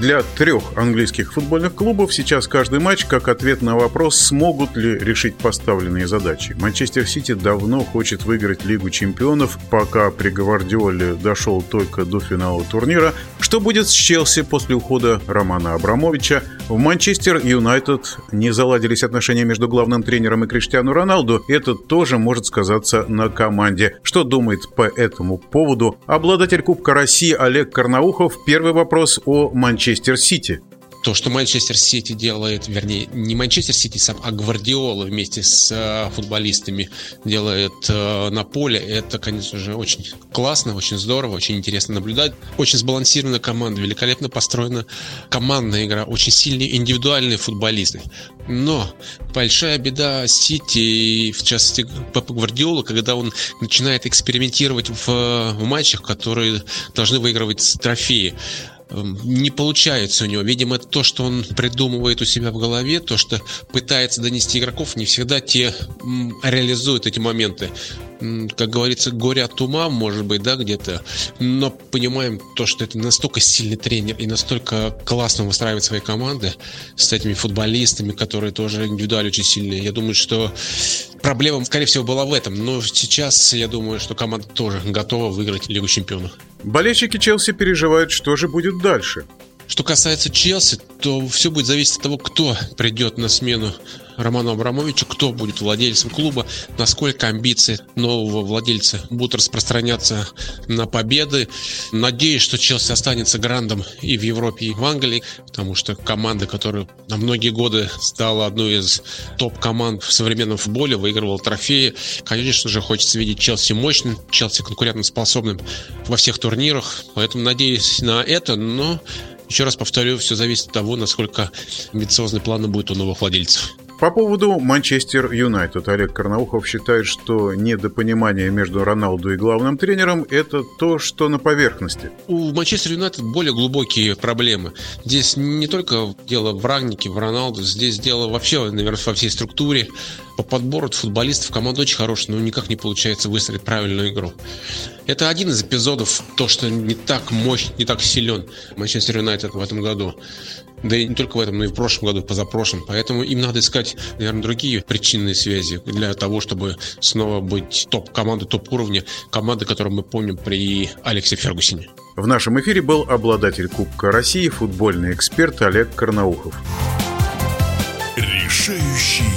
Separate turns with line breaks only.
Для трех английских футбольных клубов сейчас каждый матч как ответ на вопрос, смогут ли решить поставленные задачи. Манчестер Сити давно хочет выиграть Лигу чемпионов, пока при Гвардиоле дошел только до финала турнира. Что будет с Челси после ухода Романа Абрамовича? В Манчестер Юнайтед не заладились отношения между главным тренером и Криштиану Роналду. Это тоже может сказаться на команде. Что думает по этому поводу обладатель Кубка России Олег Карнаухов? Первый вопрос о Манчестер Сити
то, что Манчестер Сити делает, вернее, не Манчестер Сити сам, а Гвардиола вместе с э, футболистами делает э, на поле, это, конечно же, очень классно, очень здорово, очень интересно наблюдать. Очень сбалансированная команда, великолепно построена командная игра, очень сильные индивидуальные футболисты. Но большая беда Сити, в частности Пепа Гвардиола, когда он начинает экспериментировать в, в матчах, которые должны выигрывать трофеи. Эм, не получается у него. Видимо, это то, что он придумывает у себя в голове, то, что пытается донести игроков, не всегда те реализуют эти моменты как говорится, горе от ума, может быть, да, где-то, но понимаем то, что это настолько сильный тренер и настолько классно выстраивает свои команды с этими футболистами, которые тоже индивидуально очень сильные. Я думаю, что проблема, скорее всего, была в этом, но сейчас я думаю, что команда тоже готова выиграть Лигу Чемпионов.
Болельщики Челси переживают, что же будет дальше.
Что касается Челси, то все будет зависеть от того, кто придет на смену Роману Абрамовичу, кто будет владельцем клуба, насколько амбиции нового владельца будут распространяться на победы. Надеюсь, что Челси останется грандом и в Европе, и в Англии, потому что команда, которая на многие годы стала одной из топ-команд в современном футболе, выигрывала трофеи. Конечно же, хочется видеть Челси мощным, Челси конкурентоспособным во всех турнирах, поэтому надеюсь на это, но еще раз повторю, все зависит от того, насколько амбициозные планы будут у новых владельцев.
По поводу Манчестер Юнайтед Олег Карнаухов считает, что недопонимание между Роналду и главным тренером – это то, что на поверхности.
У Манчестер Юнайтед более глубокие проблемы. Здесь не только дело в Рагнике, в Роналду, здесь дело вообще, наверное, во всей структуре. По подбору футболистов команда очень хорошая, но никак не получается выстроить правильную игру. Это один из эпизодов, то, что не так мощь, не так силен Манчестер Юнайтед в этом году. Да и не только в этом, но и в прошлом году, позапрошлом. Поэтому им надо искать, наверное, другие причинные связи для того, чтобы снова быть топ-командой, топ-уровня, команды, которую мы помним при Алексе Фергусине.
В нашем эфире был обладатель Кубка России, футбольный эксперт Олег Карнаухов.
Решающий